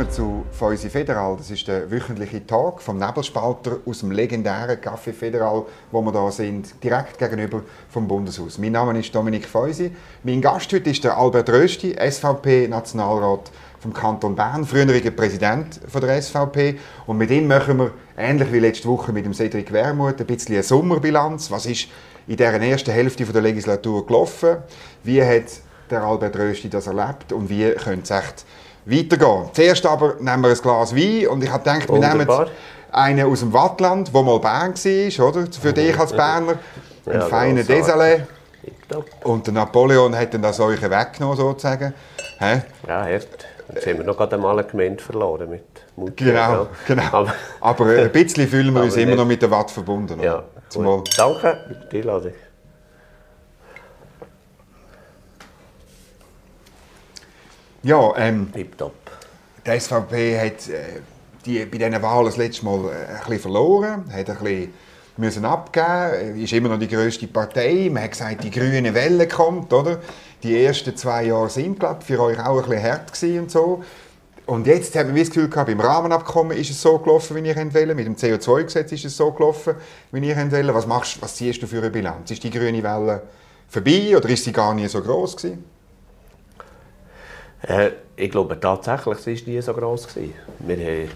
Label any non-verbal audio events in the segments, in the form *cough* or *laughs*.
willkommen zu Feusi Federal. Das ist der wöchentliche Tag vom Nebelspalter aus dem legendären Café Federal, wo wir da sind, direkt gegenüber vom Bundeshaus. Mein Name ist Dominik Feusi. Mein Gast heute ist der Albert Rösti, SVP-Nationalrat vom Kanton Bern, früheriger Präsident von der SVP. Und mit ihm machen wir, ähnlich wie letzte Woche mit dem Cedric Wermuth, ein bisschen eine Sommerbilanz. Was ist in der ersten Hälfte der Legislatur gelaufen? Wie hat der Albert Rösti das erlebt und wie könnte es echt weitergehen? Zuerst aber nehmen wir ein Glas Wein und ich habe gedacht, wir nehmen einen aus dem Wattland, der mal Bern war, oder? Für dich als Berner. Ein ja, feiner Desalé. Und der Napoleon hat dann das euch weggenommen, sozusagen. He? Ja, erst. Jetzt haben wir noch gerade einmal eine Gemeinde verloren mit Mutter. Genau, genau. Aber, aber ein bisschen fühlen wir *laughs* uns immer noch mit der Watt verbunden. Ja, Danke für die Einladung. Ja, ähm, Tipptopp. Die SVP hat äh, die, bei diesen Wahlen das letzte Mal äh, ein bisschen verloren, hat ein bisschen müssen abgeben, ist immer noch die grösste Partei. Man hat gesagt, die grüne Welle kommt, oder? Die ersten zwei Jahre sind, glaube für euch auch ein bisschen hart gewesen und so. Und jetzt haben wir das Gefühl gehabt, beim Rahmenabkommen ist es so gelaufen, wie ihr wollt. Mit dem CO2-Gesetz ist es so gelaufen, wie ihr wollt. Was, machst, was ziehst du für eine Bilanz? Ist die grüne Welle vorbei oder ist sie gar nicht so groß gewesen? Äh, ich glaube tatsächlich, sie war nie so groß. Gewesen. Wir haben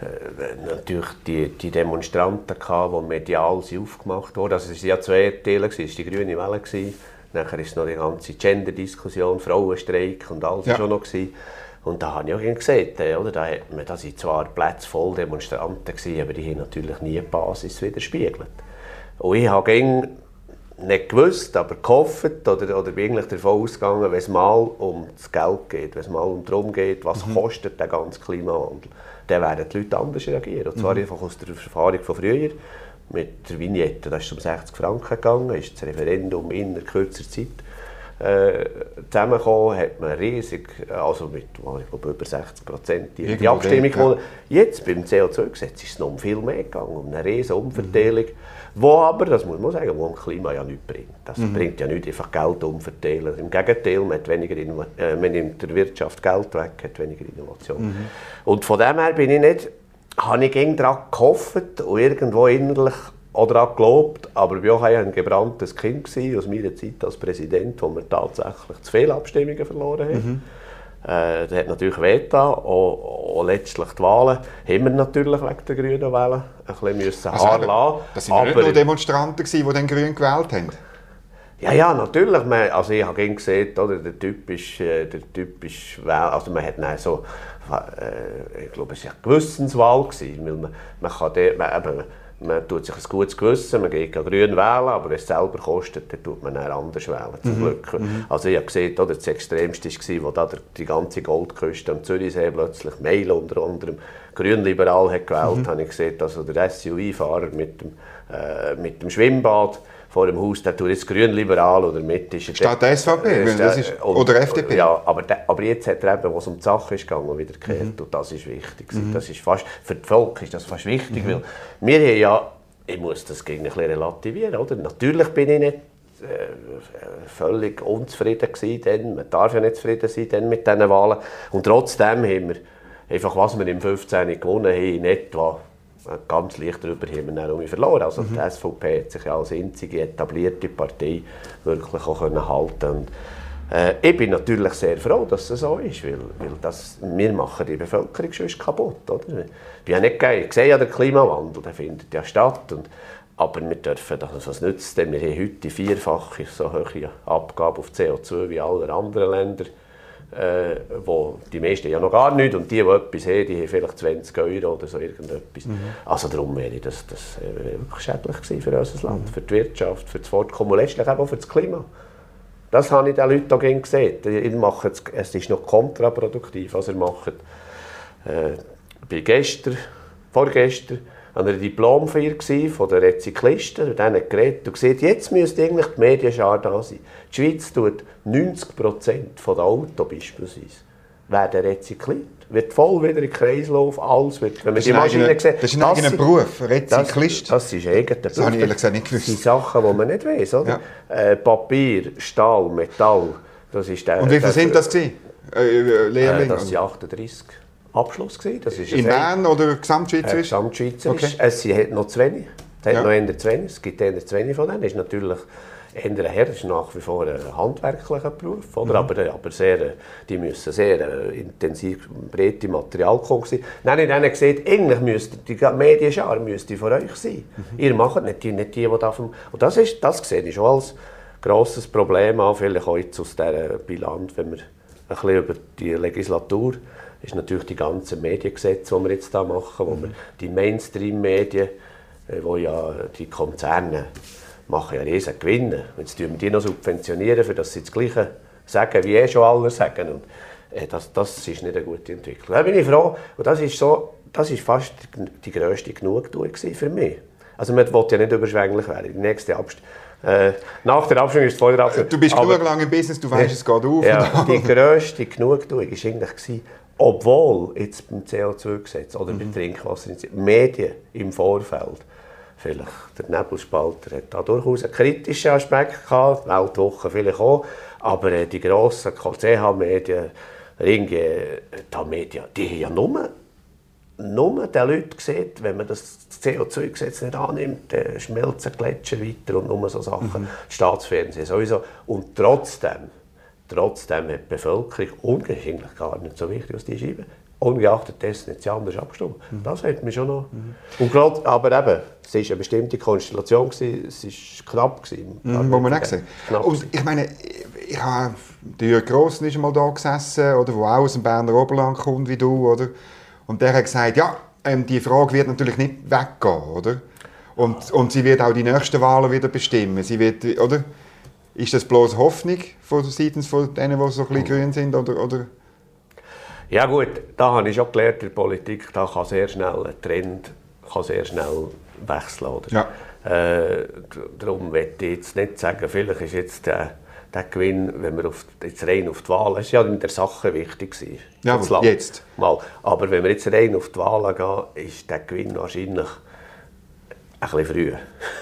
äh, natürlich die, die Demonstranten, gehabt, die medial sie aufgemacht wurden. Also es waren ja zwei Teile, es war die grüne Welle. Gewesen. Nachher war noch die ganze Gender-Diskussion, Frauenstreik und alles ja. schon noch. Gewesen. Und da habe ich auch gesehen, äh, oder? Da, hat man, da sind zwar Plätze voll Demonstranten, gewesen, aber die haben natürlich nie die Basis widerspiegelt. Und ich habe nicht gewusst, aber gehofft oder, oder bin eigentlich davon ausgegangen, wenn es mal um das Geld geht, wenn es mal um darum geht, was mhm. kostet der ganze Klimawandel, dann werden die Leute anders reagieren. Und zwar mhm. einfach aus der Erfahrung von früher. Mit der Vignette, da ist um 60 Franken gegangen, ist das Referendum in kürzer Zeit äh, zusammengekommen, hat man riesig, also mit ich glaube, über 60 Prozent die, die Abstimmung gewonnen. Ja. Jetzt beim CO2-Gesetz ist es noch um viel mehr gegangen, um eine riesige Umverteilung. Mhm. Wo aber, das muss man sagen, wo dem Klima ja nichts bringt. Das mhm. bringt ja nicht einfach Geld umverteilen. Im Gegenteil, man, hat weniger äh, man nimmt der Wirtschaft Geld weg, hat weniger Innovation. Mhm. Und von dem her bin ich nicht, habe ich daran gehofft und irgendwo innerlich auch daran geglaubt, aber ich war auch ein gebranntes Kind gewesen, aus meiner Zeit als Präsident, wo wir tatsächlich zu viele Abstimmungen verloren haben. Mhm. Äh, das hat natürlich wehgetan. Auch, auch letztlich die Wahlen haben wir natürlich wegen der grünen Wahlen ein bisschen müssen also, Haar lassen. Das waren nicht nur Demonstranten, die den Grün gewählt haben? Ja, ja, natürlich. Man, also ich habe gesehen, oder, der Typ ist, äh, der typ ist also man hat dann so, äh, ich glaube, es war eine Gewissenswahl gewesen, weil man, man kann dort, man, man tut sich ein gutes Gewissen, man geht grün wählen, aber wenn es selber kostet, dann tut man dann anders wählen, zum mhm. Glück. Mhm. Also ich habe gesehen, oder, das Extremste war, wo da die ganze Goldküste am Zürichsee plötzlich Mail unter anderem grünliberal hat gewählt, mhm. habe ich gesehen, also der SUV-Fahrer mit dem, äh, mit dem Schwimmbad, vor dem Haus, der tut jetzt grün-liberal oder mit ist Statt der SVP, äh, das ist, und, oder FDP. Ja, aber, de, aber jetzt hat er eben, was um die Sache ist gegangen, wieder gekehrt. Mhm. Und das ist wichtig. Mhm. Das ist fast, für das Volk ist das fast wichtig, mhm. weil wir haben ja, ich muss das gegen ein bisschen relativieren, oder? Natürlich bin ich nicht äh, völlig unzufrieden gewesen, denn man darf ja nicht zufrieden sein denn mit diesen Wahlen. Und trotzdem haben wir einfach, was wir im 15. gewonnen haben, in etwa ganz leicht darüber haben wir dann verloren. Also mhm. die SVP hat sich ja als einzige etablierte Partei wirklich auch können halten und, äh, Ich bin natürlich sehr froh, dass es so ist, weil, weil das, wir machen die Bevölkerung sonst kaputt. Oder? Ich, ja nicht geil. ich sehe ja den Klimawandel, der findet ja statt. Und, aber wir dürfen, also was nützt denn? Wir haben heute vierfache so hohe Abgabe auf CO2 wie alle anderen Länder äh, wo die meisten ja noch gar nicht und die, die etwas haben, die haben vielleicht 20 Euro oder so irgendetwas. Mhm. Also darum wäre das, das äh, wirklich schädlich gewesen für unser Land, mhm. für die Wirtschaft, für das Fortkommen und letztlich auch für das Klima. Das habe ich den Leuten auch gesehen. Ihr macht, es ist noch kontraproduktiv, was ihr macht. Äh, bei gestern, vorgestern, an einer Diplomfeier von den Rezyklisten, und denen geredet und gesagt, jetzt müsste eigentlich die Medienschar da sein. Die Schweiz tut 90 Prozent der Autos beispielsweise werden rezykliert. Wird voll wieder im Kreislauf, alles wird, wenn man die Maschine sieht. Das ist ein eigener Beruf, Rezyklist. Das, das ist eigener Beruf. Das habe ich ehrlich gesagt nicht gewusst. Das sind Sachen, die man nicht weiß, oder? Ja. Äh, Papier, Stahl, Metall, das ist der... Und wie viele sind das gewesen? Äh, äh, Lehrlinge? Äh, das sind 38. Abschluss. Gewesen. Das ist In Bern oder gesamtschweizerisch? Äh, gesamtschweizerisch. Okay. Es hat noch zu wenig. Es ja. noch eher zu wenig. Es gibt eher zu wenig von denen. Das ist natürlich eher her, ist nach wie vor ein handwerklicher Beruf, oder? Mhm. Aber, aber sehr, die müssen sehr äh, intensiv, breite Material kommen. Dann habe ich gesagt, eigentlich müsste die Medienschar müsste von euch sein. Mhm. Ihr macht nicht die, nicht die, die da vom... Und das, ist, das sehe ich schon als grosses Problem an, vielleicht jetzt aus dieser Bilanz, wenn wir ein bisschen über die Legislatur ist natürlich die ganzen Mediengesetze, die wir jetzt da machen, wo mhm. wir die Mainstream-Medien, äh, wo ja die Konzerne machen ja riesen Gewinne. Jetzt tun wir die noch subventionieren, für dass sie das Gleiche sagen, wie eh schon alle sagen. Und, äh, das, das ist nicht eine gute Entwicklung. Da bin ich froh. Und das ist, so, das ist fast die grösste Genugtuung für mich. Also man will ja nicht überschwänglich werden. Die nächste Abst äh, nach der Abstimmung ist es vor der Abstimmung. Du bist genug lange im Business, du weißt, es geht auf. Ja, die grösste Genugtuung war eigentlich, obwohl jetzt beim CO2-Gesetz oder mhm. beim Trinkwasser Medien im Vorfeld vielleicht der Nebelspalter hat da durchaus einen kritischen Aspekt gehabt, Weltwoche vielleicht auch, aber äh, die grossen CH-Medien, Ringe, äh, die Medien, die haben ja nur, nur den Leuten gesehen, wenn man das CO2-Gesetz nicht annimmt, schmelzen Gletscher weiter und nur so Sachen, mhm. Staatsfernsehen sowieso. Und trotzdem, trotzdem hat die Bevölkerung, und das ist eigentlich gar nicht so wichtig, was die schreiben, ungeachtet dessen jetzt anders abgestimmt. Mhm. Das hat mich schon noch... Mhm. Und grad, aber eben, es war eine bestimmte Konstellation, gewesen, es war knapp. Gewesen, mhm, wo man nicht gesehen Und ich meine, ich habe, der Grossen ist mal da gesessen, oder, der auch aus dem Berner Oberland kommt, wie du, oder? Und der hat gesagt, ja, ähm, die Frage wird natürlich nicht weggehen, oder? Und, und sie wird auch die nächsten Wahlen wieder bestimmen. Sie wird, oder? Ist das bloß Hoffnung von seitens von denen, die so ein bisschen grün sind, oder, oder? Ja gut, da habe ich schon gelernt, in der Politik da kann sehr schnell ein Trend kann sehr schnell wechseln. Oder? Ja. Äh, darum möchte ich jetzt nicht sagen, vielleicht ist jetzt der, der Gewinn, wenn wir auf, jetzt rein auf die Wahlen, ist ja in der Sache wichtig gewesen. Ja, jetzt. Mal. Aber wenn wir jetzt rein auf die Wahlen gehen, ist der Gewinn wahrscheinlich ein bisschen früh.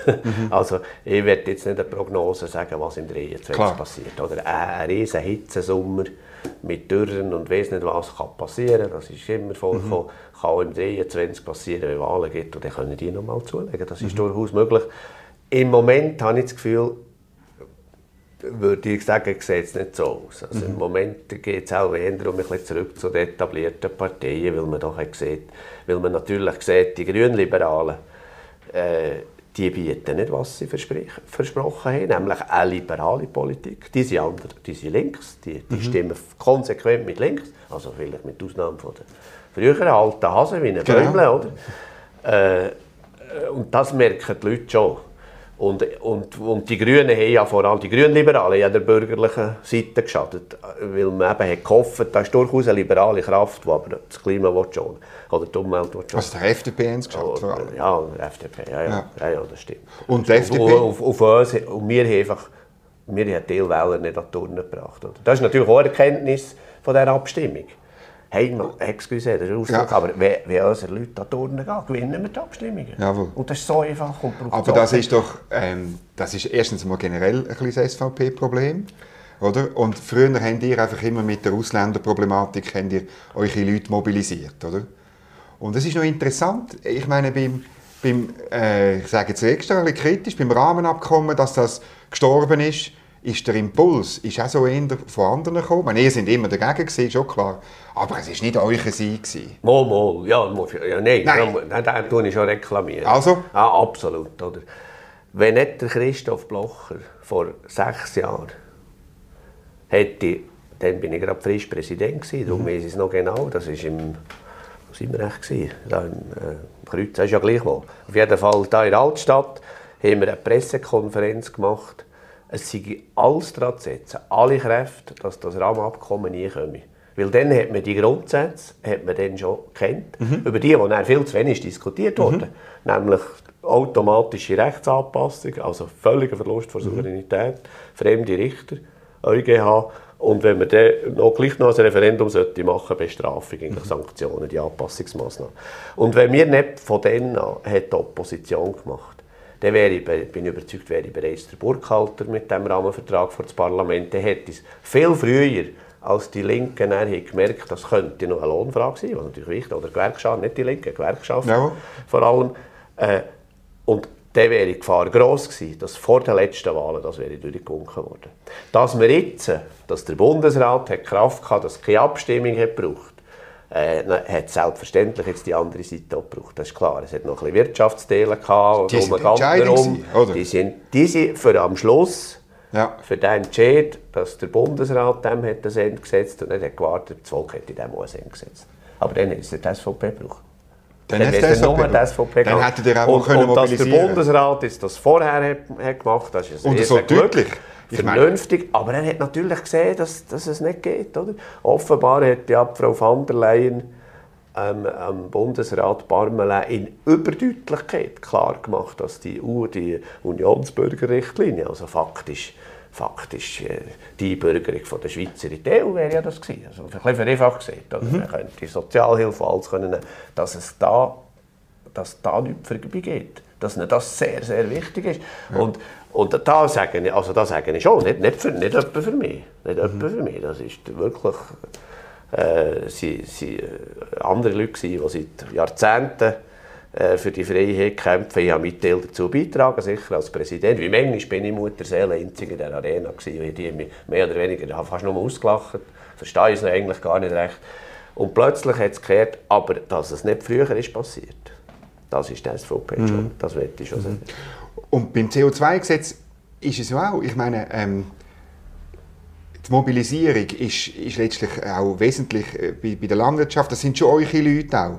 Mhm. *laughs* Also ich werde jetzt nicht eine Prognose sagen, was im 23 passiert. Oder ein riesen Hitzesommer mit Dürren und weiss nicht was kann passieren. Das ist immer vorgekommen. Mhm. Kann auch im 23 passieren, wenn Wahlen gibt und dann können die noch mal zulegen. Das ist mhm. durchaus möglich. Im Moment habe ich das Gefühl, würde ich sagen, sieht es nicht so aus. Also mhm. Im Moment geht es auch eher um ein bisschen zurück zu den etablierten Parteien, weil man doch sieht, weil man natürlich sieht, die Grünliberalen, äh, die bieten nicht, was sie versprochen haben, nämlich eine liberale Politik. Die sind, andere, die sind links, die, die mhm. stimmen konsequent mit links, also vielleicht mit Ausnahme von den früheren alten Hasen wie ein genau. Bäumle, oder? Äh, und das merken die Leute schon. Und, und, und die Grünen haben ja vor allem, die Grünliberalen ja der bürgerlichen Seite geschadet, weil man eben hat gehofft, da ist durchaus eine liberale Kraft, die aber das Klima schon oder die Umwelt will schon. Also der FDP haben es geschafft vor allem? Ja, der FDP, ja, ja, ja. ja, ja das stimmt. Und die FDP? Auf, auf, auf uns, und wir haben einfach, wir haben Teilwähler nicht an die Turnen gebracht. Oder? Das ist natürlich auch eine Erkenntnis von dieser Abstimmung. Hey, excuse, das ist Ausdruck, ja. aber wenn, wenn unsere Leute an Turnen gehen, gewinnen wir die Abstimmungen. Jawohl. Und das ist so einfach. Und aber das ist doch, ähm, das ist erstens mal generell ein kleines SVP-Problem. Oder? Und früher habt ihr einfach immer mit der Ausländerproblematik habt ihr eure Leute mobilisiert. Oder? Und es ist noch interessant, ich meine, beim, beim äh, ich sage jetzt extra kritisch, beim Rahmenabkommen, dass das gestorben ist, ist der Impuls ist auch so eher von anderen gekommen. Meine, ihr seid immer dagegen gewesen, schon klar. Aber es war nicht euer Sieg. Mal, mal. Ja, ja, nein, nein. Ja, den tue ich schon reklamieren. Also? Ja, absolut. Oder? Wenn nicht der Christoph Blocher vor sechs Jahren hätte, dann bin ich gerade frisch Präsident gewesen, darum mhm. ich es noch genau, das ist im, wo sind wir echt gewesen? Da im äh, Kreuz, das ist ja gleich wo. Auf jeden Fall, da in der Altstadt, haben wir eine Pressekonferenz gemacht, es sei alles daran zu setzen, alle Kräfte, dass das Rahmenabkommen nie komme. Weil dann hat man die Grundsätze hat man dann schon kennt, mhm. über die, die dann viel zu wenig diskutiert wurden. Mhm. Nämlich automatische Rechtsanpassung, also völliger Verlust von mhm. Souveränität, mhm. fremde Richter, EuGH. Und wenn man dann noch gleich noch ein Referendum sollte machen, Bestrafung, eigentlich mhm. Sanktionen, die Anpassungsmaßnahmen. Und wenn wir nicht von denen an hat die Opposition gemacht, dann wäre ich, bin ich überzeugt, wäre ich bereits der Burghalter mit dem Rahmenvertrag vor das Parlament. Dann hätte es viel früher als die Linken haben gemerkt das könnte noch eine Lohnfrage sein, was natürlich wichtig oder Gewerkschaft, nicht die Linken, Gewerkschaft Ja. vor allem. Äh, und dann wäre die Gefahr gross gewesen, dass vor den letzten Wahlen das wäre durchgewunken worden. Dass wir jetzt, dass der Bundesrat hat Kraft hatte, dass es keine Abstimmung hat gebraucht, äh, hat selbstverständlich jetzt die andere Seite auch gebraucht. Das ist klar. Es hat noch ein bisschen Wirtschaftsteile gehabt. Die sind um gewesen, oder? Die sind, die sind für am Schluss Ja. für den Entscheid, dass der Bundesrat dem hat das Ende gesetzt und nicht hat gewartet, das Volk hätte dem auch ein Ende gesetzt. Aber dann hat es die SVP gebraucht. Dann Dann hätte es nur die SVP Dann hättet ihr auch und, können und dass der. Bundesrat das vorher hat, hat gemacht das ist ein Und so gut, deutlich. Vernünftig. Aber er hat natürlich gesehen, dass, dass es nicht geht. Oder? Offenbar hat ja Frau van der Leyen ähm, am Bundesrat Parmelin in Überdeutlichkeit klar gemacht, dass die, EU, die Unionsbürgerrichtlinie, also faktisch, faktisch äh, die Einbürgerung von der Schweizer in die EU wäre ja das gewesen. Also ein bisschen vereinfacht gesagt. Oder? Man könnte die Sozialhilfe alles können, dass es da, dass da nichts vorbeigeht. Dass ihnen das sehr, sehr wichtig ist. Und, und da sage ich, also da sage ich schon, nicht, nicht, für, nicht etwa für mich. Nicht etwa für mich. Das ist wirklich äh, sie, sie, äh, andere Leute, die seit Jahrzehnten äh, für die Freiheit kämpfen. Ich habe mit Teil dazu beitragen, sicher als Präsident. Wie manchmal bin ich Mutterseele einzig in der Arena gewesen, die haben mich mehr oder weniger fast nur ausgelacht. Verstehe ich es eigentlich gar nicht recht. Und plötzlich hat es gekehrt, aber dass es nicht früher ist passiert, das ist der SVP schon. Das möchte ich schon sagen. Und beim CO2-Gesetz ist es ja auch, ich meine, ähm, die Mobilisierung ist, ist letztlich auch wesentlich äh, bei, bei der Landwirtschaft, das sind schon eure Leute auch.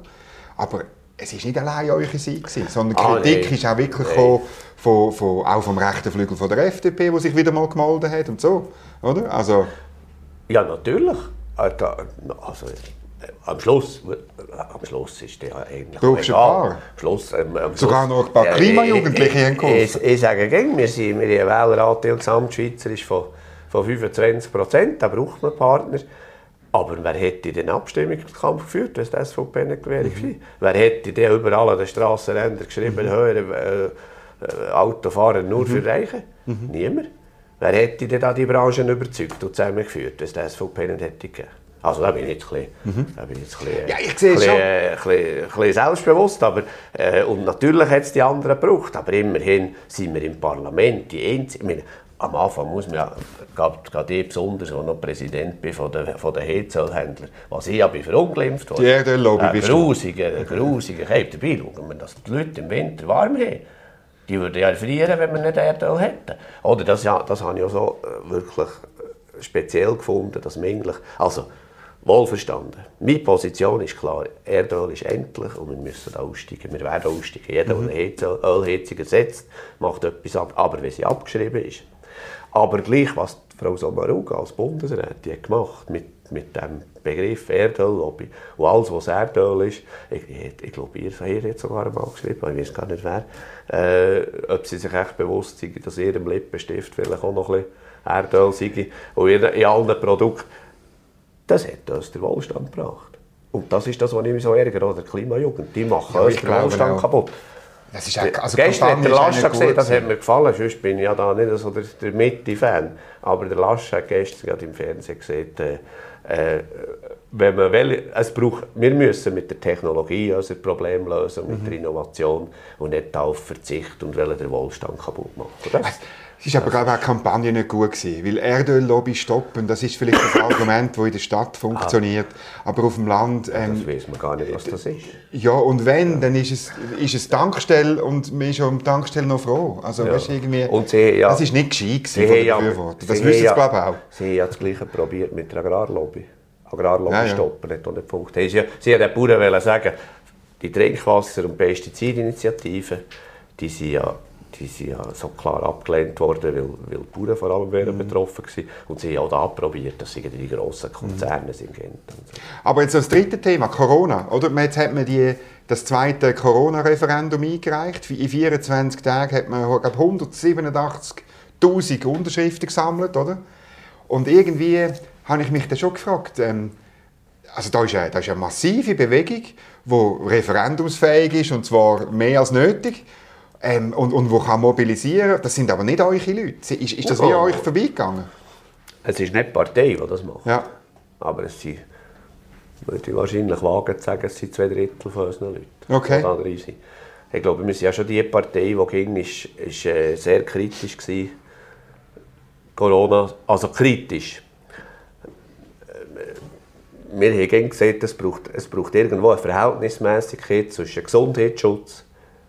Aber es ist nicht allein eure Seite, sondern Ah, Kritik nein. ist auch wirklich gekommen von, von, auch vom rechten Flügel von der FDP, der sich wieder mal gemeldet hat und so. Oder? Also, Ja, natürlich. Äh, Also, am Schluss, äh, am Schluss ist der eigentlich Brauchst ein paar? Am Schluss, ähm, am Sogar Schluss- noch ein paar Ja, Klimajugendliche ich- haben geholfen. Ich, ich, ich sage gegen, wir sind wir eine Wählerrate gesamtschweizerisch von, von 25 Prozent, da braucht man Partner. Aber wer hätte den Abstimmungskampf geführt, wenn es die SVP nicht wäre? gewesen? Wer hätte denn überall an den Strassenrändern geschrieben, hören, äh, äh, Autofahren nur für Reiche? Niemand. Wer hätte denn da die Branchen überzeugt und zusammengeführt, wenn es die SVP nicht hätte gegeben? Also da bin ich jetzt ein bisschen, da bin ich jetzt ein bisschen, Ja, ich sehe es ein bisschen, schon. äh, ein bisschen, ein bisschen selbstbewusst. Aber, äh, und natürlich hat es die anderen gebraucht. Aber immerhin sind wir im Parlament die einzige. Ich meine, am Anfang muss man ja, gerade ich besonders, als ich noch Präsident bin von den, von den Heizölhändlern, was ich ja bin verunglimpft worden. Die Erdöllobby Ein bist du. grusiger, ein grusiger Hey, dabei schauen wir, dass die Leute im Winter warm haben. Die würden ja frieren, wenn wir nicht Erdöl hätten. Oder das, ja, das habe ich auch so äh, wirklich äh, speziell gefunden, dass man eigentlich, also wohlverstanden. Meine Position ist klar, Erdöl ist endlich und wir müssen aussteigen. Wir werden aussteigen. Jeder, der eine Ölheizung ersetzt, macht etwas ab, aber wenn sie abgeschrieben ist. Aber gleich, was Frau Sommaruga als Bundesrätin gemacht mit, mit dem Begriff Erdöllobby und alles, was Erdöl ist, ich, ich, ich glaube, ihr habt jetzt sogar einmal geschrieben, ich weiß gar nicht wer, äh, ob sie sich echt bewusst sind, dass ihrem Lippenstift vielleicht auch noch ein bisschen Erdöl sei und in, in allen Produkten. Das hat uns den Wohlstand gebracht. Und das ist das, was ich mich so ärgere, oder? Die Klimajugend, die machen Ja, uns den Wohlstand auch. kaputt. das ist auch, also Gestern hat der Lascha gesehen, das hat mir gefallen, sonst bin ich ja da nicht so der, der Mitte-Fan. Aber der Lascha hat gestern gerade im Fernsehen gesagt, äh, äh, wenn man will, es braucht, wir müssen mit der Technologie unser Problem lösen, mit Mhm. der Innovation und nicht auf Verzicht und wollen den Wohlstand kaputt machen. Das, Es ist aber glaube ich auch die Kampagne nicht gut gewesen, weil Erdöllobby stoppen, das ist vielleicht das Argument, das in der Stadt funktioniert, aber auf dem Land, ähm, das weiß man gar nicht, was das ist. ja und wenn, dann ist es, ist es Tankstelle und man ist am Tankstelle noch froh. Also weißt du, irgendwie, Und sie, ja, das ist nicht gescheit gewesen von den ja- Befürwortern. Das wissen sie ja- glaube ich auch. Sie haben ja das Gleiche probiert mit der Agrarlobby. Agrarlobby Ja, ja. stoppen, hat auch nicht funktioniert. Sie, sie haben den Bauern sagen, die Trinkwasser- und Pestizidinitiativen, die sind ja die sind ja so klar abgelehnt worden, weil, weil die Bauern vor allem Mhm. betroffen waren. Und sie haben auch da probiert, dass sie die grossen Konzerne sind. Gent und so. Aber jetzt das dritte Thema, Corona. Oder? Jetzt hat man die, das zweite Corona-Referendum eingereicht. In 24 Tagen hat man glaube 187'000 Unterschriften gesammelt. Oder? Und irgendwie habe ich mich dann schon gefragt, ähm, also da ist, eine, da ist eine massive Bewegung, die referendumsfähig ist, und zwar mehr als nötig. Ähm, und, und wo kann mobilisieren. Das sind aber nicht eure Leute. Ist, ist das wie Oh. an euch vorbeigegangen? Es ist nicht die Partei, die das macht. Ja. aber es sind, würde ich wahrscheinlich wagen zu sagen, es sind zwei Drittel von unseren Leuten, okay. Ich glaube, wir sind ja schon die Partei, die ging, ist, ist äh, sehr kritisch war. Corona, also kritisch. Äh, wir haben gesehen, es braucht, es braucht irgendwo eine Verhältnismäßigkeit zwischen Gesundheitsschutz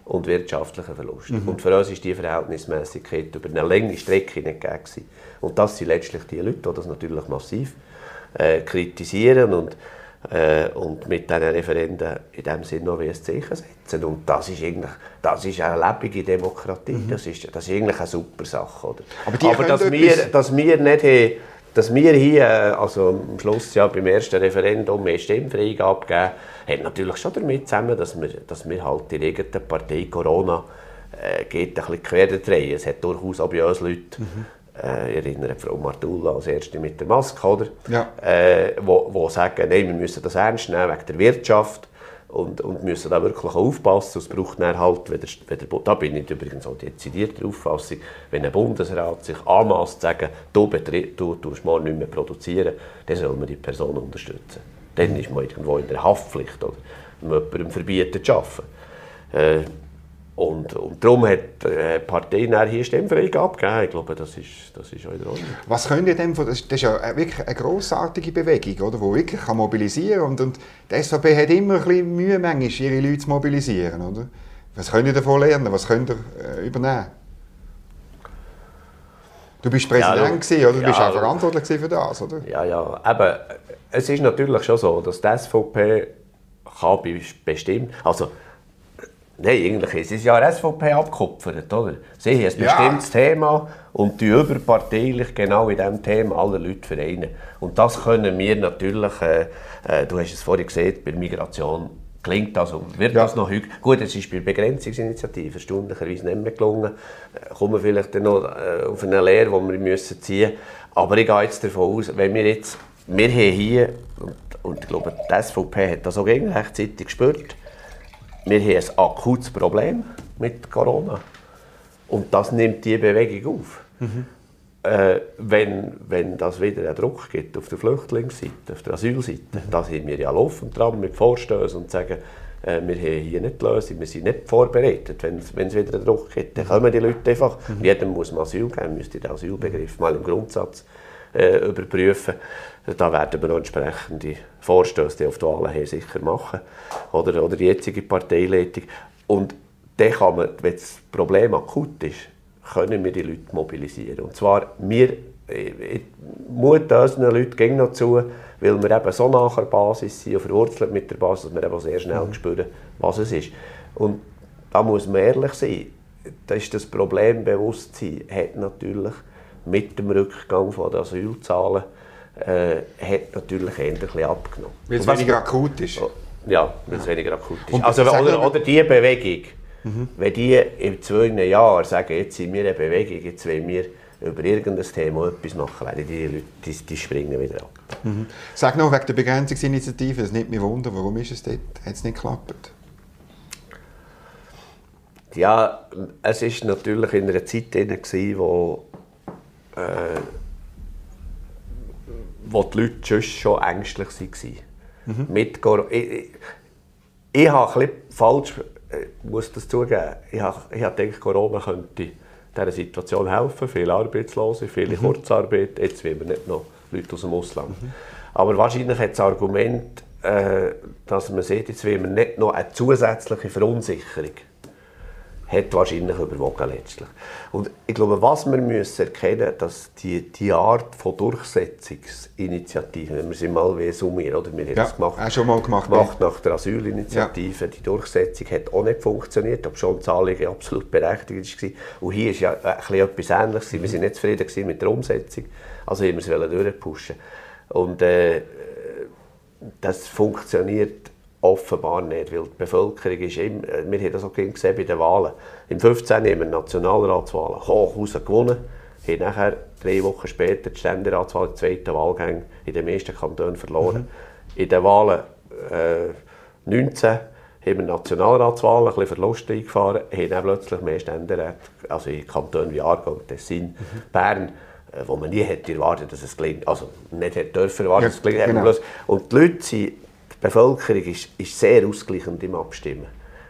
und wirtschaftlichen Verlust. Mhm. Und für uns ist diese Verhältnismäßigkeit über eine längere Strecke nicht gegeben. Und das sind letztlich die Leute, die das natürlich massiv äh, kritisieren und, äh, und mit diesen Referenden in dem Sinne noch ein Zeichen setzen. Und das ist eigentlich das ist eine lebendige Demokratie. Mhm. Das, ist, das ist eigentlich eine super Sache. Oder? Aber, Aber dass, wir, dass wir nicht haben, dass wir hier, also am Schluss ja beim ersten Referendum mehr Stimmfreigabe geben, hat natürlich schon damit zusammen, dass wir, dass wir halt die eigene Partei Corona äh, geht ein bisschen quer drehen. Es hat durchaus auch bei uns Leute, mhm. äh, ich erinnere Frau Martula als Erste mit der Maske, oder? Ja. Äh, wo, wo sagen, nein, wir müssen das ernst nehmen wegen der Wirtschaft und, und müssen da wirklich aufpassen. Es braucht dann halt, wenn der, wenn der, da bin ich übrigens auch dezidiert der Auffassung, wenn ein Bundesrat sich anmaßt zu sagen, du, du tust mal nicht mehr produzieren, dann soll man die Person unterstützen. Dann ist man irgendwo in der Haftpflicht, oder? Man jemandem verbietet zu arbeiten. Äh, und, und darum hat die Partei hier Stimmfreigabe gegeben. Ich glaube, das ist, das ist auch in Ordnung. Was könnt ihr denn, das ist ja wirklich eine grossartige Bewegung, oder, die wirklich kann mobilisieren kann. Und, und die SVP hat immer ein bisschen Mühe, manchmal, ihre Leute zu mobilisieren. Oder? Was könnt ihr davon lernen? Was könnt ihr äh, übernehmen? Du bist Präsident, ja, du, oder? Du bist auch verantwortlich für das, oder? Ja, ja. Aber es ist natürlich schon so, dass die SVP kann bestimmt... Also, Nein, eigentlich ist es ja SVP abgekupfert, oder? Sie haben ein ja. bestimmtes Thema und die überparteilich genau in diesem Thema alle Leute vereinen. Und das können wir natürlich, äh, äh, du hast es vorhin gesehen, bei Migration klingt das und wird ja. das noch heute. Gut, es ist bei der Begrenzungsinitiative erstaunlicherweise nicht mehr gelungen. Äh, kommen wir vielleicht dann noch äh, auf eine Lehre, die wir müssen ziehen müssen. Aber ich gehe jetzt davon aus, wenn wir jetzt, wir haben hier, und, und ich glaube, die SVP hat das auch rechtzeitig gespürt, wir haben ein akutes Problem mit Corona. Und das nimmt die Bewegung auf. Mhm. Äh, wenn, wenn das wieder einen Druck gibt auf der Flüchtlingsseite, auf der Asylseite, mhm. da sind wir ja laufend dran mit Vorstößen und sagen, äh, wir haben hier nicht die Lösung, wir sind nicht vorbereitet. Wenn es wieder einen Druck gibt, dann kommen die Leute einfach. Mhm. Jedem muss man Asyl geben, müsste den Asylbegriff mal im Grundsatz äh, überprüfen. Da werden wir noch entsprechende Vorstöße auf die Wahlen her sicher machen. Oder, oder die jetzige Parteileitung. Und dann kann man, wenn das Problem akut ist, können wir die Leute mobilisieren. Und zwar, wir, ich mute unseren Leuten noch zu, weil wir eben so nach der Basis sind und verwurzelt mit der Basis, dass wir eben sehr schnell mhm. spüren, was es ist. Und da muss man ehrlich sein, das ist das Problembewusstsein hat natürlich mit dem Rückgang der Asylzahlen äh, hat natürlich eher ein bisschen abgenommen. Weil es weniger akut ist? Ja, weil es weniger akut ist. Also, oder, oder die Bewegung, mhm. wenn die in zwei Jahren sagen, jetzt sind wir eine Bewegung, jetzt wollen wir über irgendein Thema etwas machen, werden die Leute die, die springen wieder ab. Mhm. Sag noch wegen der Begrenzungsinitiative, es nimmt mich wunder, warum ist es dort, hat es nicht geklappt? Ja, es war natürlich in einer Zeit, drin, wo äh, wo die Leute schon ängstlich waren. Mhm. Mit Corona. Ich, ich, ich habe ein falsch, ich äh, muss das zugeben, ich habe, ich habe gedacht, Corona könnte dieser Situation helfen. Viele Arbeitslose, viele mhm. Kurzarbeit, jetzt will wir nicht noch Leute aus dem Ausland. Mhm. Aber wahrscheinlich hat das Argument, äh, dass man sieht, jetzt will man nicht noch eine zusätzliche Verunsicherung hat wahrscheinlich überwogen letztlich. Und ich glaube, was wir müssen erkennen, dass die, die Art von Durchsetzungsinitiativen, wenn wir sie mal summieren, oder wir haben ja, das gemacht, schon mal gemacht, gemacht nach der Asylinitiative, ja. die Durchsetzung hat auch nicht funktioniert, obwohl schon die Zahlung absolut berechtigt war. Und hier ist ja etwas Ähnliches, wir waren nicht zufrieden mit der Umsetzung, also haben wir es durchpushen. Und äh, das funktioniert offenbar nicht, weil die Bevölkerung ist immer, wir haben das auch gesehen bei den Wahlen. Im 15. haben wir Nationalratswahlen hoch gewonnen, haben nachher drei Wochen später die Ständeratswahl, die zweite Wahlgang in den meisten Kantonen verloren. Mhm. In den Wahlen äh, 19 haben wir Nationalratswahlen ein bisschen Verlust eingefahren, haben dann plötzlich mehr Ständeräte, also in Kantonen wie Aargau, Tessin, mhm. Bern, äh, wo man nie hätte erwartet, dass es gelingt. Also nicht hätte dürfen erwarten, Ja, dass es gelingt. genau. Bloß- Und die Leute sind, die Bevölkerung ist, ist sehr ausgleichend im Abstimmen.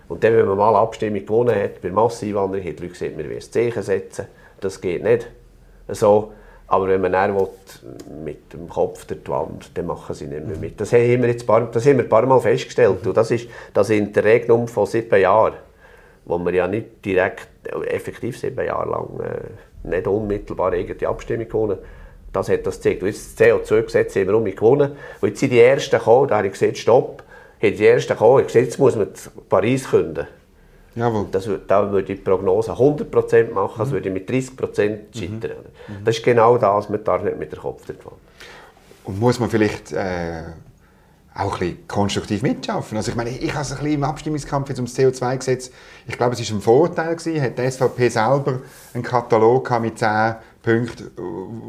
Und dann, wenn man mal eine Abstimmung gewonnen hat, bei Masseinwanderung, haben die Leute gesagt, wir wollen ein Zeichen setzen. Das geht nicht. So. Aber wenn man dann will, mit dem Kopf durch die Wand, dann machen sie nicht mehr mit. Das haben wir, jetzt paar, das haben wir ein paar Mal festgestellt. Und das ist das Interregnum von sieben Jahren, wo wir ja nicht direkt, effektiv sieben Jahre lang, äh, nicht unmittelbar irgendeine Abstimmung gewonnen Das hat das gezeigt. Und jetzt das CO2-Gesetz haben wir um gewonnen. Und jetzt sind die Ersten gekommen, da habe ich gesagt, stopp. Haben die Ersten gekommen, ich gesagt, jetzt muss man Paris künden. Jawohl. Das, da würde ich die Prognose 100% machen, Mhm. das würde ich mit 30% scheitern. Das ist genau das, man darf nicht mit dem Kopf Wand. Und muss man vielleicht äh, auch ein bisschen konstruktiv mitschaffen? Also ich meine, ich habe es ein bisschen im Abstimmungskampf jetzt ums CO2-Gesetz, ich glaube, es war ein Vorteil gewesen, hat die SVP selber einen Katalog mit 10 Punkten,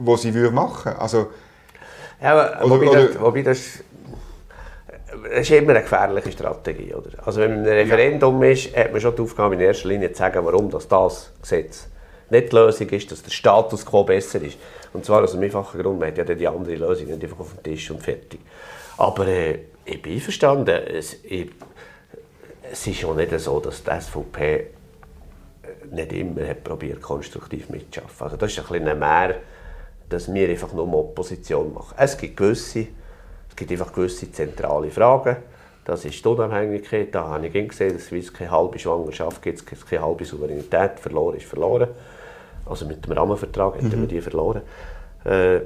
wo sie würde machen. Also Ja, aber, Oder- wobei, oder- das, wobei das, das ist immer eine gefährliche Strategie. Oder? Also wenn man ein Referendum ist, hat man schon die Aufgabe, in erster Linie zu sagen, warum das, das Gesetz nicht die Lösung ist, dass der Status quo besser ist. Und zwar aus einem einfachen Grund, man hat ja dann die andere Lösung nicht einfach auf dem Tisch und fertig. Aber äh, ich bin einverstanden. Es, ich, es ist ja nicht so, dass die SVP nicht immer hat probiert, konstruktiv mitzuarbeiten. Also das ist ein bisschen mehr, dass wir einfach nur Opposition machen. Es gibt gewisse, es gibt einfach gewisse zentrale Fragen. Das ist die Unabhängigkeit. Da habe ich immer gesehen, dass es keine halbe Schwangerschaft gibt, es keine halbe Souveränität. Verloren ist verloren. Also mit dem Rahmenvertrag hätten wir die verloren. Äh,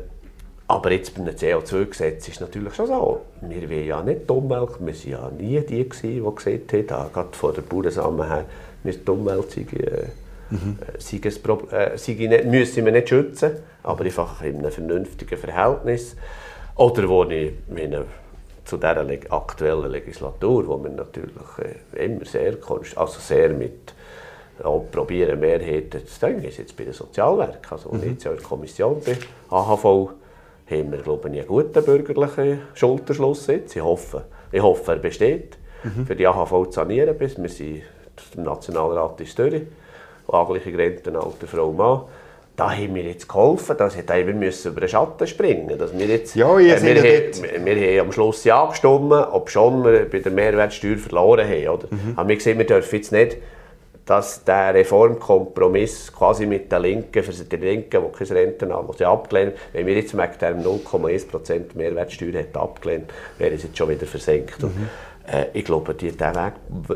aber jetzt beim CO2-Gesetz ist es natürlich schon so. Wir wollen ja nicht Umwelt, wir waren ja nie die, gewesen, die gesagt haben, ah, gerade von der Bauernsamen her, wir die Umwelt sei, äh, äh, sei ein Pro- äh, sei nicht, müssen wir nicht schützen, aber einfach in einem vernünftigen Verhältnis. Oder wo ich meine, zu dieser aktuellen Legislatur, wo wir natürlich äh, immer sehr, also sehr mit auch probieren, Mehrheiten zu denken, ist jetzt bei den Sozialwerken, also ich jetzt ja in der Kommission bin, AHV, haben wir, glaube ich, einen guten bürgerlichen Schulterschluss jetzt. Ich hoffe, ich hoffe er besteht, für die AHV zu sanieren. Bis wir sind im Nationalrat in Zürich, angleiche Rentenalter Frau und Mann. Da haben wir jetzt geholfen, dass wir wir müssen über den Schatten springen. Dass wir, jetzt, Ja, ihr äh, wir, haben- wir, haben am Schluss ja gestimmt, ob schon wir bei der Mehrwertsteuer verloren haben. Oder? Aber wir sehen, wir dürfen jetzt nicht dass der Reformkompromiss quasi mit den Linken, für die Linken, die kein Renten haben, die sie abgelehnt wenn wir jetzt wegen der 0,1% Mehrwertsteuer hätten abgelehnt, wäre es jetzt schon wieder versenkt. Äh, ich glaube, die, diesen Weg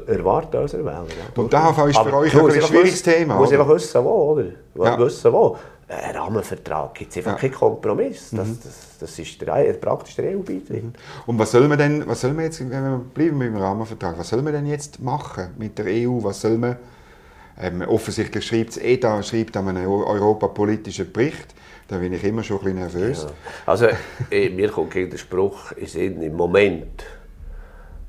erwarten unsere Wähler. Ja. Und die AHV ist für Aber euch ein einfach schwieriges Thema, musst oder? einfach wissen, wo, oder? Ja. Wissen, wo. Ein Rahmenvertrag gibt es einfach Ja. Mhm. keinen Kompromiss. Das, das, das ist der, praktisch der EU-Beitritt. Und was soll man denn, was soll man jetzt, wenn wir bleiben mit dem Rahmenvertrag, was soll man denn jetzt machen mit der EU? Was soll man, ähm, offensichtlich schreibt es EDA, schreibt an einen europapolitischen Bericht, da bin ich immer schon ein bisschen nervös. Also, eh, mir kommt gegen den Spruch in Sinn, im Moment,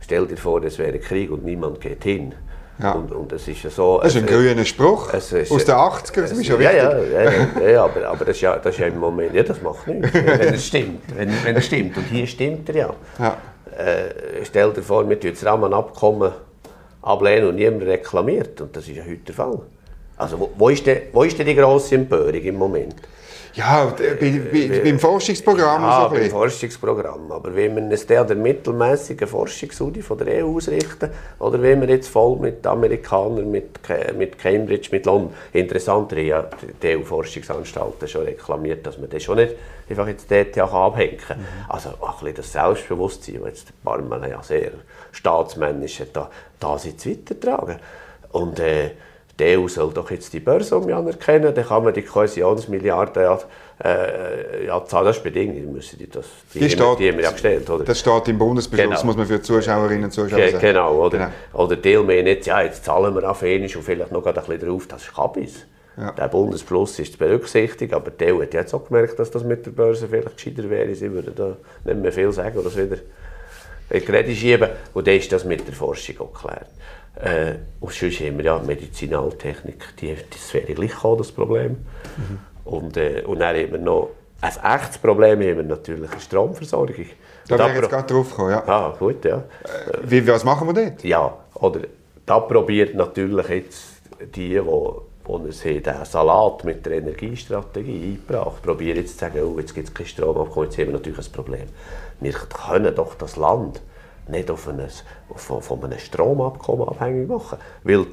stell dir vor, es wäre Krieg und niemand geht hin. Ja. Und, und es ist ja so... Das ist ein grüner Spruch aus den 80ern, das ist ja, wichtig. ja, ja, ja, ja, aber, aber das, ist ja, das ist ja im Moment, ja, das macht nichts, *laughs* wenn es stimmt. Wenn, wenn es stimmt. Und hier stimmt er ja. Ja. Äh, stell dir vor, wir tun das Rahmenabkommen ablehnen und niemand reklamiert. Und das ist ja heute der Fall. Also wo, wo, ist, denn, wo ist denn die grosse Empörung im Moment? Ja, bei, bei, beim Forschungsprogramm Ja, so ein beim. Forschungsprogramm. Aber wenn wir uns dann an der mittelmäßigen Forschungsstudie von der EU ausrichten, oder wenn wir jetzt voll mit Amerikanern, mit, mit Cambridge, mit London, interessanter ja die EU-Forschungsanstalten schon reklamiert, dass man das schon nicht einfach jetzt dort kann abhängen kann. Also auch ein bisschen das Selbstbewusstsein, das jetzt der Barmann ja sehr staatsmännisch da, das jetzt weitertragen. Und äh, die EU soll doch jetzt die Börse um anerkennen, dann kann man die Kohäsionsmilliarden ja, äh, ja zahlen. Das ist bedingt, die müssen die, das, die, Die steht- die haben wir ja gestellt, oder? Das steht im Bundesbeschluss, Genau. muss man für die Zuschauerinnen und Zuschauer Ge sagen. genau, oder? Genau. Oder Teil mehr nicht, ja, jetzt zahlen wir auf einmal und vielleicht noch ein bisschen drauf, das ist Kabis. Ja. Der Bundesplus ist zu berücksichtigen, aber die EU hat jetzt auch gemerkt, dass das mit der Börse vielleicht gescheiter wäre. Sie würden da nicht mehr viel sagen oder es wieder in die Rede schieben. Und dann ist das mit der Forschung auch geklärt. Äh, und sonst haben wir ja Medizinaltechnik, die, das wäre gleich gekommen, das Problem. Mhm. Und, äh, und dann haben wir noch ein echtes Problem, haben wir natürlich eine Stromversorgung. Da Und wäre ich jetzt gerade drauf gekommen, ja. Ah, gut, ja. Wie, was machen wir dort? Ja, oder da probiert natürlich jetzt die, die wo er sich den Salat mit der Energiestrategie eingebracht probiert jetzt zu sagen, oh, jetzt gibt es kein Stromabkommen, jetzt haben wir natürlich ein Problem. Wir können doch das Land nicht auf ein, von, von einem Stromabkommen abhängig machen. Weil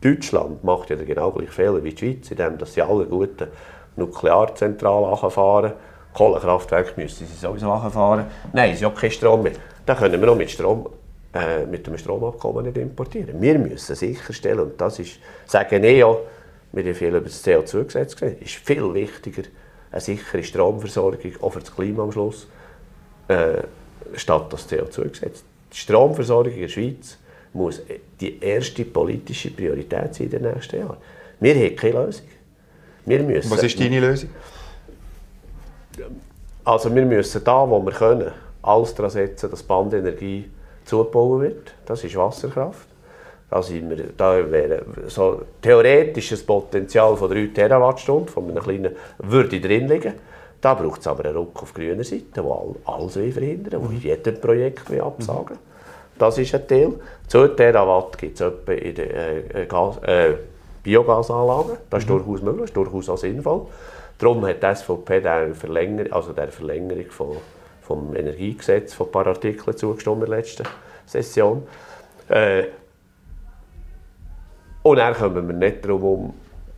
Deutschland macht ja genau gleichen Fehler wie die Schweiz, indem sie alle guten Nuklearzentralen fahren. Kohlekraftwerke müssen sie sowieso fahren. Nein, sie haben keinen Strom mehr. Dann können wir noch mit, Strom, äh, mit dem Stromabkommen nicht importieren. Wir müssen sicherstellen, und das ist, sagen ich ja, wir haben viel über das CO2-Gesetz gesehen, ist viel wichtiger, eine sichere Stromversorgung, auch für das Klima am Schluss, äh, statt das CO2-Gesetz. Die Stromversorgung in der Schweiz muss die erste politische Priorität sein in den nächsten Jahren. Wir haben keine Lösung. Wir müssen, Was ist deine Lösung? Also wir müssen da, wo wir können, alles daran setzen, dass Bandenergie zugebaut wird. Das ist Wasserkraft. Da, sind wir, da wäre so theoretisches Potenzial von 3 Terawattstunden von einem kleinen würde drin liegen. Da braucht es aber einen Ruck auf grüner Seite, wo alles verhindern will, wo jedem Projekt absagen will. Das ist ein Teil. 2 Terawatt gibt es etwa in den äh, Gas, äh, Biogasanlagen. Das ist mhm. durchaus möglich, das ist durchaus auch sinnvoll. Darum hat die SVP der Verlängerung, also der Verlängerung von, vom Energiegesetz von ein paar Artikeln zugestimmt in der letzten Session. Äh, und dann kommen wir nicht darum, um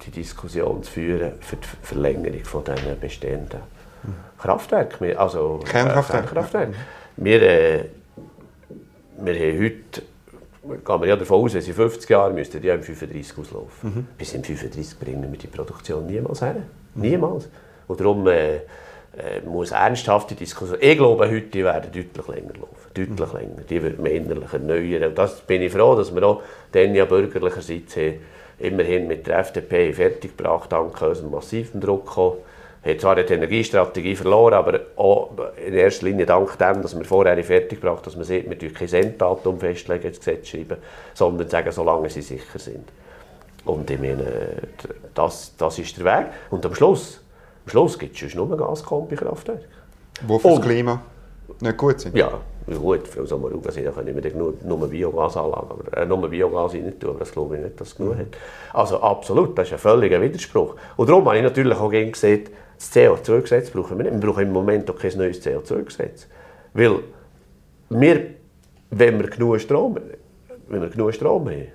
die Diskussion zu führen für die Verlängerung von diesen bestehenden mhm. Kraftwerken. Also, Kernkraftwerke. Kernkraftwerke. Wir, äh, wir haben heute gehen wir ja davon aus, wenn sie 50 Jahre müssten die im 35 auslaufen. Mhm. Bis im 35 bringen wir die Produktion niemals her. Niemals. Und darum äh, äh, muss ernsthafte Diskussion. Ich glaube, heute die werden deutlich länger laufen. Deutlich mhm. länger. Die wird man innerlich erneuern. Und das bin ich froh, dass wir auch dann ja bürgerlicherseits immerhin mit der FDP fertiggebracht haben, dank massiven Druck kommen hat zwar die Energiestrategie verloren, aber auch in erster Linie dank dem, dass wir vorher fertig gebracht dass man sieht, wir kein Senddatum festlegen, ins Gesetz schreiben, sondern sagen, solange sie sicher sind. Und ich meine, das, das ist der Weg. Und am Schluss, am Schluss gibt es nur Gaskombi-Kraftwerke. Wo für das Klima nicht gut sind? Ja, gut, für so mal sehen, können wir nur, nur Biogasanlagen, aber äh, nur Biogas rein tun, aber das glaube ich nicht, dass es genug mhm. hat. Also absolut, das ist ein völliger Widerspruch. Und darum habe ich natürlich auch gesehen, das CO2-Gesetz brauchen wir nicht. Wir brauchen im Moment auch kein neues CO2-Gesetz. Weil wir, wenn wir genug Strom, wenn wir genug Strom haben,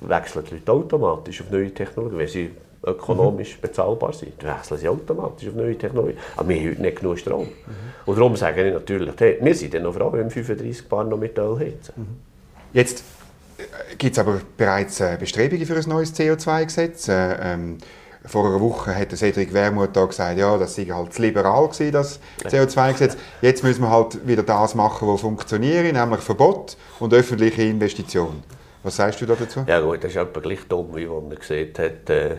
wechseln die Leute automatisch auf neue Technologien. Wenn sie ökonomisch mhm. bezahlbar sind, wechseln sie automatisch auf neue Technologien. Aber wir haben heute nicht genug Strom. Mhm. Und darum sage ich natürlich, hey, wir sind dann noch froh, wenn wir 35 Bar noch mit Öl heizen. Mhm. Jetzt äh, gibt es aber bereits äh, Bestrebungen für ein neues CO2-Gesetz. Äh, ähm, vor einer Woche hat Cedric Wermuth da gesagt, ja, das sei halt zu liberal gewesen, das CO2-Gesetz. Jetzt müssen wir halt wieder das machen, was funktioniert, nämlich Verbot und öffentliche Investitionen. Was sagst du da dazu? Ja gut, das ist etwa gleich dumm, wie man gesehen hat, äh, äh,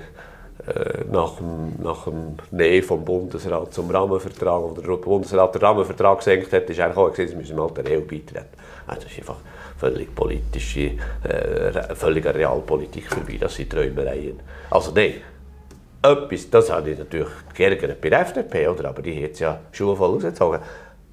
nach, dem, nach dem Nähe vom Bundesrat zum Rahmenvertrag, oder der Bundesrat den Rahmenvertrag gesenkt hat, ist eigentlich auch gesehen, dass müssen halt der EU beitreten. Also das ist einfach völlig politische, äh, völlig Realpolitik vorbei, das sind Träumereien. Also nein, etwas, das habe ich natürlich geärgert bei der FDP, oder? aber die hat es ja schon voll ausgezogen,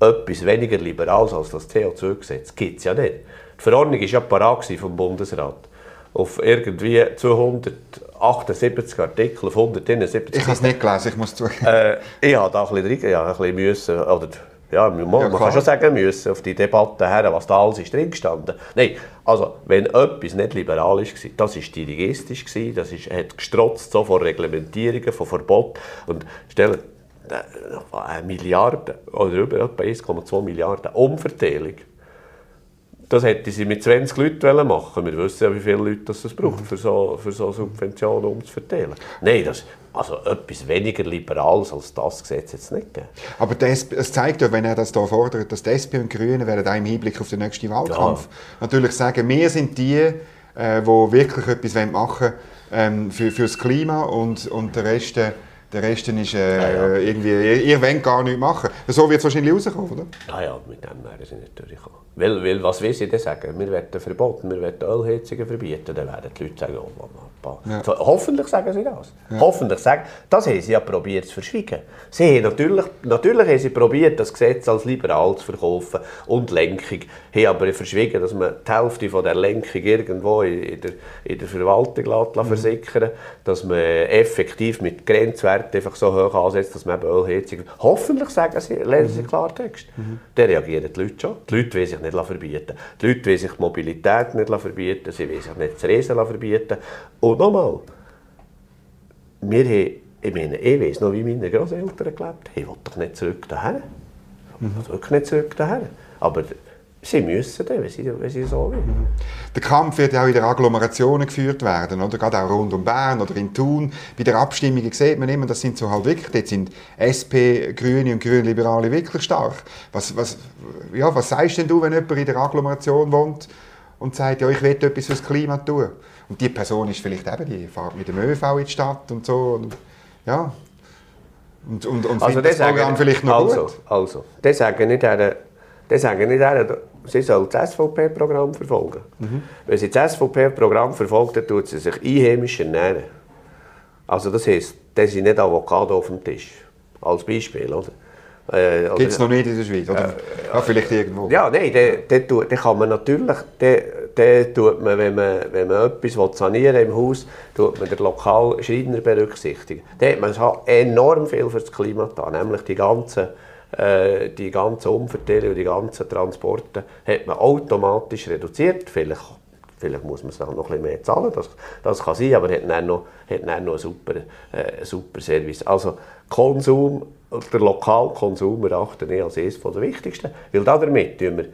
etwas weniger liberal als das CO2-Gesetz gibt es ja nicht. Die Verordnung war ja parat vom Bundesrat. Auf irgendwie 278 Artikel, auf 171. Ich habe es nicht gelesen, ich muss zugeben. Äh, ich habe da ein bisschen, ja, ein bisschen müssen, oder ja, man, ja, man kann schon sagen müssen, auf die Debatte her, was da alles ist drin gestanden. Nein, also wenn etwas nicht liberal war, das war dirigistisch, das ist, hat gestrotzt so von Reglementierungen, von Verboten. Und stellen äh, eine Milliarde oder über 1,2 Milliarden Umverteilung. Das hätte sie mit 20 Leuten machen Wir wissen ja, wie viele Leute es braucht, für so, für so Subventionen umzuverteilen. Nein, das, also etwas weniger liberales als das Gesetz jetzt nicht geben. Aber das, es zeigt ja, wenn er das hier fordert, dass die SP und die Grünen werden auch im Hinblick auf den nächsten Wahlkampf ja. natürlich sagen, wir sind die, äh, die wirklich etwas machen wollen ähm, für, für das Klima und, und der Rest äh, Der Rest ist äh, ja, ja. irgendwie, ihr, ihr wollt gar nichts machen. So wird es wahrscheinlich rauskommen, oder? Ja, ja, mit dem werden sie natürlich kommen. Weil, weil was will sie denn sagen? Wir werden verboten, wir werden Ölheizungen verbieten. Dann werden die Leute sagen, oh, Mama, ja. so, hoffentlich sagen sie das. Hoffentlich sagen, das haben sie ja probiert zu verschwiegen. Sie haben natürlich, natürlich haben sie probiert, das Gesetz als liberal zu verkaufen und Lenkung. Haben aber verschwiegen, dass man die Hälfte von der Lenkung irgendwo in, der, in der Verwaltung mhm. versickern dass man effektiv mit Grenzwerten einfach so hoch ansetzt, dass man eben Ölheizungen... Hoffentlich sagen sie, lesen sie mhm. Klartext. Mhm. Dann reagieren die Leute schon. Die Leute wollen nicht verbieten Die Leute wollen sich die Mobilität nicht verbieten, sie wollen sich nicht das Reisen verbieten. Und nochmal, wir haben, ich meine, ich weiss noch, wie meine Großeltern gelebt haben. Ich will doch nicht zurück daher. Ich will wirklich nicht zurück daher. Aber Sie müssen dann, wenn sie, wenn sie so wollen. Der Kampf wird ja auch in den Agglomerationen geführt werden, oder? Gerade auch rund um Bern oder in Thun. Bei der Abstimmung sieht man immer, das sind so halt wirklich, dort sind SP, Grüne und Grünliberale wirklich stark. Was, was, ja, was sagst denn du, wenn jemand in der Agglomeration wohnt und sagt, ja, ich will etwas fürs Klima tun? Und die Person ist vielleicht eben, die fährt mit dem ÖV in die Stadt und so. Und, ja. Und, und, und also das Programm vielleicht noch also, gut. Also, das sagen nicht, das sagen nicht sie soll das SVP-Programm verfolgen. Mhm. Wenn sie das SVP-Programm verfolgt, dann tut sie sich einheimisch ernähren. Also das heisst, da sind nicht Avocado auf dem Tisch. Als Beispiel, oder? Äh, Gibt es noch nicht in der Schweiz? Oder? Äh, ja, vielleicht irgendwo. Ja, nein, dann kann man natürlich, dann tut man, wenn man, wenn man etwas sanieren im Haus, tut man den lokalen Schreiner berücksichtigen. Da hat man enorm viel für das Klima getan, nämlich die ganzen äh, die ganzen Umverteilung und die ganzen Transporte hat man automatisch reduziert. Vielleicht, vielleicht muss man es noch ein bisschen mehr zahlen, das, das kann sein, aber hat dann noch, hat dann noch einen super, äh, super Service. Also Konsum, der Lokalkonsum erachten ich als eines der wichtigsten, weil damit tun wir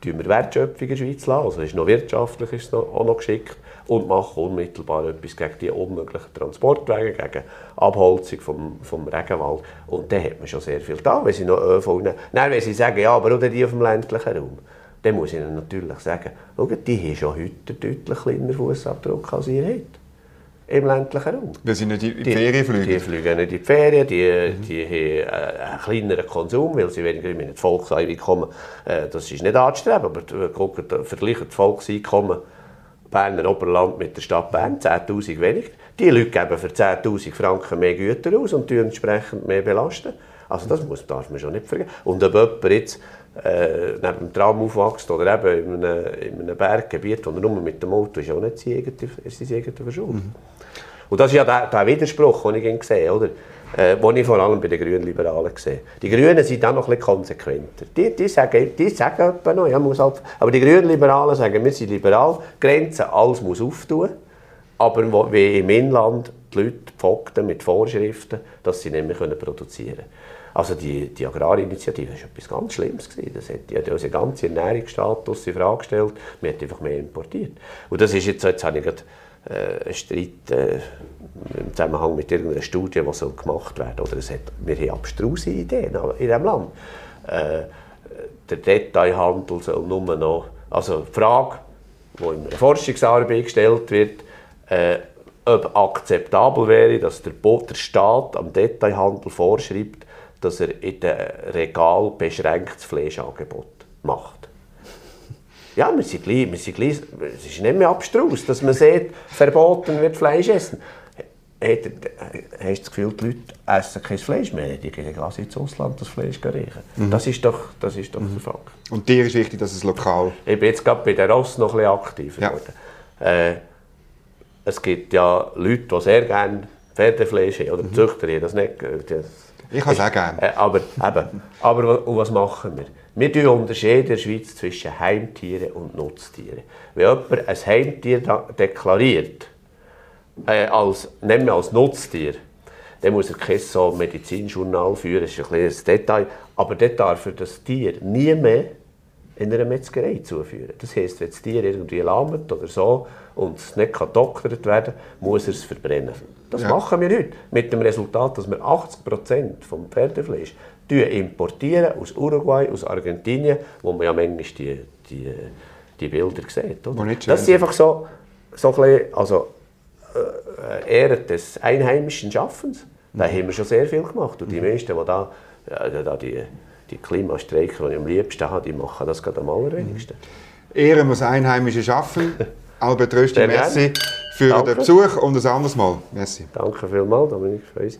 tun wir Wertschöpfung in der Schweiz lassen. Also ist noch wirtschaftlich ist es noch, auch noch geschickt und machen unmittelbar etwas gegen die unmöglichen Transportwege, gegen Abholzung vom, vom Regenwald. Und dann hat man schon sehr viel da, wenn sie noch ÖV. Nein, wenn sie sagen, ja, aber auch die auf dem ländlichen Raum. Dann muss ich ihnen natürlich sagen, schau, die haben schon heute deutlich kleineren Fußabdruck als ihr habt im ländlichen Raum. Weil sie nicht in die, Ferien fliegen? Die fliegen nicht in die Ferien, die, mhm. die haben einen kleineren Konsum, weil sie weniger mit dem Volkseinkommen, äh, das ist nicht anzustreben, aber gucken, vergleichen das Volkseinkommen Berner Oberland mit der Stadt Bern, 10'000 weniger. Die Leute geben für 10'000 Franken mehr Güter aus und entsprechend mehr belasten. Also das muss, darf man schon nicht vergessen. Und ob jemand jetzt äh, neben dem Traum aufwächst oder eben in einem, in einem Berggebiet, wo er nur mit dem Auto ist, ist auch nicht sein eigener Verschuld. Mhm. Und das ist ja der, der Widerspruch, den ich sehe, oder? Äh, den ich vor allem bei den Grünen Liberalen sehe. Die Grünen sind dann noch ein bisschen konsequenter. Die, die sagen, die sagen noch, ja, muss halt, aber die Grünen Liberalen sagen, wir sind liberal, Grenzen, alles muss auftun, aber wie im Inland die Leute pfogten mit Vorschriften, dass sie nicht mehr produzieren können. Also die, die Agrarinitiative war etwas ganz Schlimmes. Gewesen. Das hat, die unseren ganzen Ernährungsstatus in Frage gestellt. Man hat einfach mehr importiert. Und das ist jetzt, jetzt habe ich gerade ein Streit äh, im Zusammenhang mit irgendeiner Studie, die gemacht werden Oder es hat, wir haben abstruse Ideen in diesem Land. Äh, der Detailhandel soll nur noch... Also die Frage, die in einer Forschungsarbeit gestellt wird, äh, ob akzeptabel wäre, dass der, der Staat am Detailhandel vorschreibt, dass er in den Regal beschränktes Fleischangebot macht. Ja, wir sind gleich, wir sind gleich, es ist nicht mehr abstrus, dass man sieht, verboten wird Fleisch essen. Hast du das Gefühl, die Leute essen kein Fleisch mehr? Die gehen quasi ins Ausland das Fleisch riechen. Mhm. Das ist doch, das ist doch mhm. der Fakt. Und dir ist wichtig, dass es lokal... Ich bin jetzt gerade bei der Ross noch ein bisschen aktiver ja. geworden. Äh, es gibt ja Leute, die sehr gerne Pferdefleisch haben, oder mhm. Züchter haben das nicht. Das, ich kann es auch gerne. Aber, eben, aber was machen wir? Wir unterscheiden in der Schweiz zwischen Heimtieren und Nutztieren. Wenn jemand ein Heimtier deklariert, äh, als, nehmen wir als Nutztier, dann muss er kein so Medizinjournal führen, das ist ein kleines Detail, aber dann darf er das Tier nie mehr in einer Metzgerei zuführen. Das heisst, wenn das Tier irgendwie lahmt oder so und es nicht gedoktert werden kann, muss er es verbrennen. Das ja. machen wir nicht. Mit dem Resultat, dass wir 80% vom Pferdefleisch importieren aus Uruguay, aus Argentinien, wo man ja manchmal die, die, die Bilder sieht. Oder? Das ist einfach so, so ein also äh, äh Ehre des einheimischen Schaffens. Da mhm. haben wir schon sehr viel gemacht. Und die mhm. meisten, die da, da die, die Klimastreiker, die ich am liebsten habe, die machen das gerade am allerwenigsten. Mhm. Ehre muss Einheimische schaffen. *laughs* Albert Rösti, merci. Gern. für Danke. den Besuch und ein anderes Mal. Merci. Danke vielmals, Dominik Freusi.